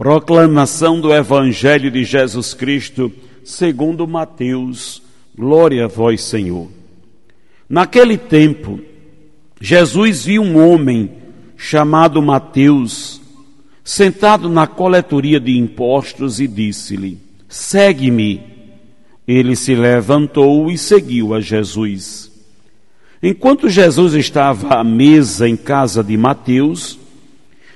Proclamação do Evangelho de Jesus Cristo, segundo Mateus. Glória a vós, Senhor. Naquele tempo, Jesus viu um homem chamado Mateus, sentado na coletoria de impostos e disse-lhe: Segue-me. Ele se levantou e seguiu a Jesus. Enquanto Jesus estava à mesa em casa de Mateus,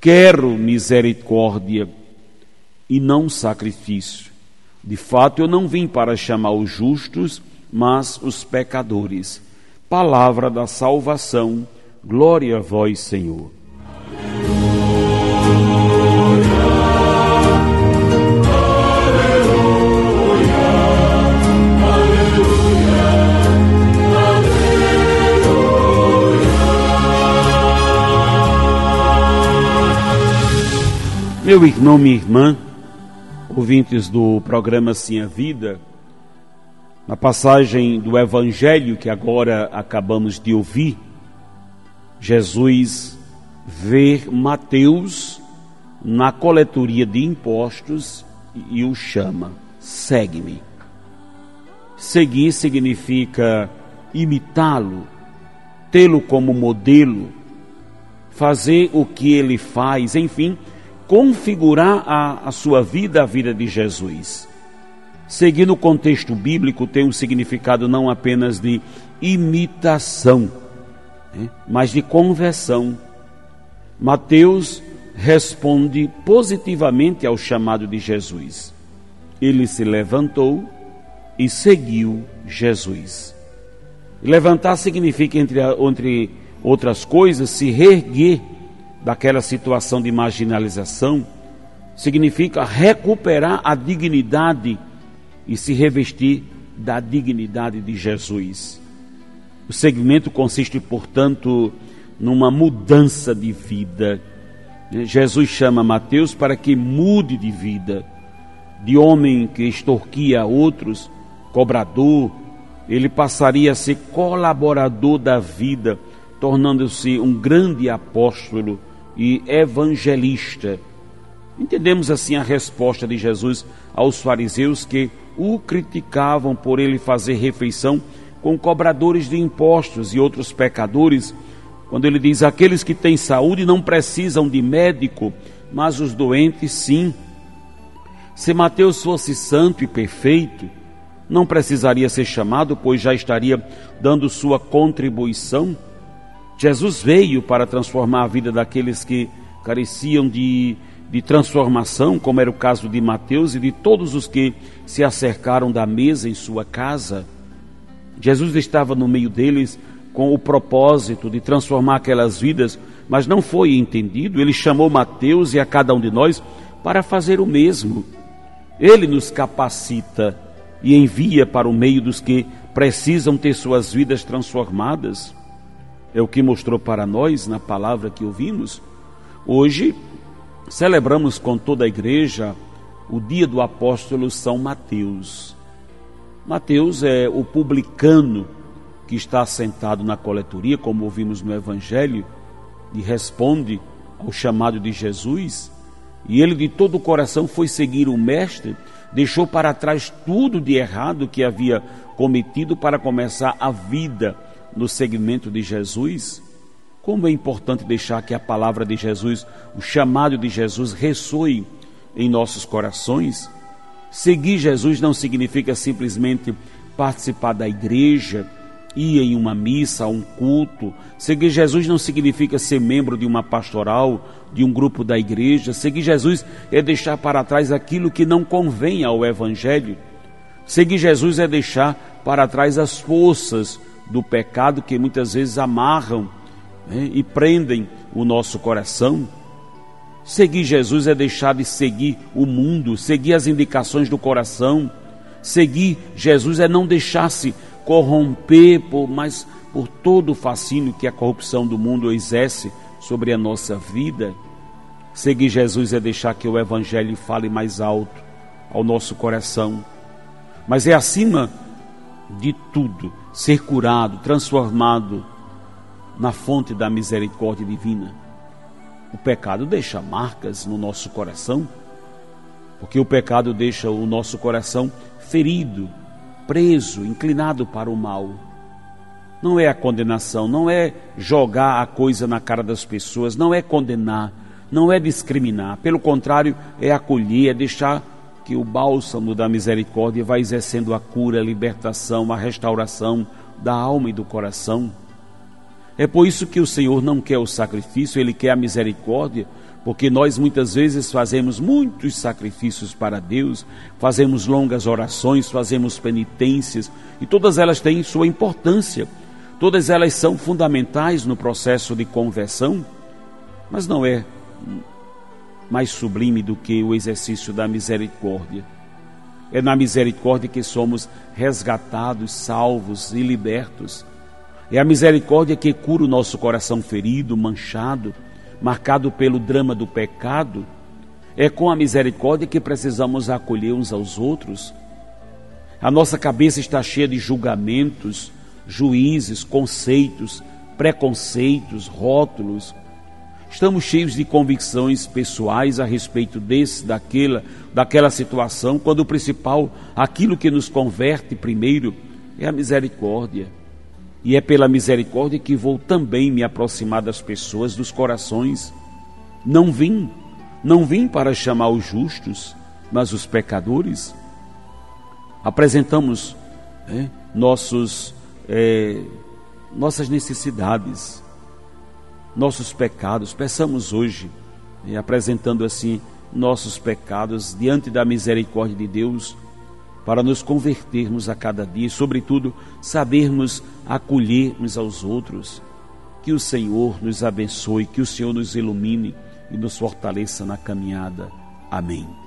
quero misericórdia e não sacrifício. De fato, eu não vim para chamar os justos, mas os pecadores. Palavra da salvação, glória a vós, Senhor. Meu irmão, minha irmã, ouvintes do programa Sim a Vida, na passagem do Evangelho que agora acabamos de ouvir, Jesus vê Mateus na coletoria de impostos e o chama: segue-me. Seguir significa imitá-lo, tê-lo como modelo, fazer o que ele faz, enfim configurar a, a sua vida, a vida de Jesus. Seguindo o contexto bíblico, tem um significado não apenas de imitação, né, mas de conversão. Mateus responde positivamente ao chamado de Jesus. Ele se levantou e seguiu Jesus. Levantar significa, entre, entre outras coisas, se reerguer daquela situação de marginalização, significa recuperar a dignidade e se revestir da dignidade de Jesus. O segmento consiste, portanto, numa mudança de vida. Jesus chama Mateus para que mude de vida, de homem que extorquia outros, cobrador, ele passaria a ser colaborador da vida, tornando-se um grande apóstolo e evangelista. Entendemos assim a resposta de Jesus aos fariseus que o criticavam por ele fazer refeição com cobradores de impostos e outros pecadores, quando ele diz: aqueles que têm saúde não precisam de médico, mas os doentes sim. Se Mateus fosse santo e perfeito, não precisaria ser chamado, pois já estaria dando sua contribuição Jesus veio para transformar a vida daqueles que careciam de, de transformação, como era o caso de Mateus e de todos os que se acercaram da mesa em sua casa. Jesus estava no meio deles com o propósito de transformar aquelas vidas, mas não foi entendido. Ele chamou Mateus e a cada um de nós para fazer o mesmo. Ele nos capacita e envia para o meio dos que precisam ter suas vidas transformadas é o que mostrou para nós na palavra que ouvimos. Hoje celebramos com toda a igreja o dia do apóstolo São Mateus. Mateus é o publicano que está sentado na coletoria, como ouvimos no Evangelho, e responde ao chamado de Jesus. E ele de todo o coração foi seguir o Mestre, deixou para trás tudo de errado que havia cometido para começar a vida no segmento de Jesus, como é importante deixar que a palavra de Jesus, o chamado de Jesus, ressoe em nossos corações. Seguir Jesus não significa simplesmente participar da igreja, ir em uma missa, a um culto. Seguir Jesus não significa ser membro de uma pastoral, de um grupo da igreja. Seguir Jesus é deixar para trás aquilo que não convém ao Evangelho. Seguir Jesus é deixar para trás as forças do pecado que muitas vezes amarram né, e prendem o nosso coração. Seguir Jesus é deixar de seguir o mundo, seguir as indicações do coração. Seguir Jesus é não deixar-se corromper por, mas por todo o fascínio que a corrupção do mundo exerce sobre a nossa vida. Seguir Jesus é deixar que o Evangelho fale mais alto ao nosso coração. Mas é acima de tudo ser curado, transformado na fonte da misericórdia divina. O pecado deixa marcas no nosso coração, porque o pecado deixa o nosso coração ferido, preso, inclinado para o mal. Não é a condenação, não é jogar a coisa na cara das pessoas, não é condenar, não é discriminar. Pelo contrário, é acolher, é deixar que o bálsamo da misericórdia vá exercendo a cura, a libertação, a restauração da alma e do coração. É por isso que o Senhor não quer o sacrifício, ele quer a misericórdia, porque nós muitas vezes fazemos muitos sacrifícios para Deus, fazemos longas orações, fazemos penitências, e todas elas têm sua importância, todas elas são fundamentais no processo de conversão, mas não é mais sublime do que o exercício da misericórdia. É na misericórdia que somos resgatados, salvos e libertos. É a misericórdia que cura o nosso coração ferido, manchado, marcado pelo drama do pecado, é com a misericórdia que precisamos acolher uns aos outros. A nossa cabeça está cheia de julgamentos, juízes, conceitos, preconceitos, rótulos. Estamos cheios de convicções pessoais a respeito desse, daquela, daquela situação, quando o principal, aquilo que nos converte primeiro, é a misericórdia. E é pela misericórdia que vou também me aproximar das pessoas, dos corações. Não vim, não vim para chamar os justos, mas os pecadores. Apresentamos é, nossos, é, nossas necessidades, nossos pecados. Peçamos hoje, é, apresentando assim nossos pecados diante da misericórdia de Deus para nos convertermos a cada dia e, sobretudo, sabermos acolher uns aos outros. Que o Senhor nos abençoe, que o Senhor nos ilumine e nos fortaleça na caminhada. Amém.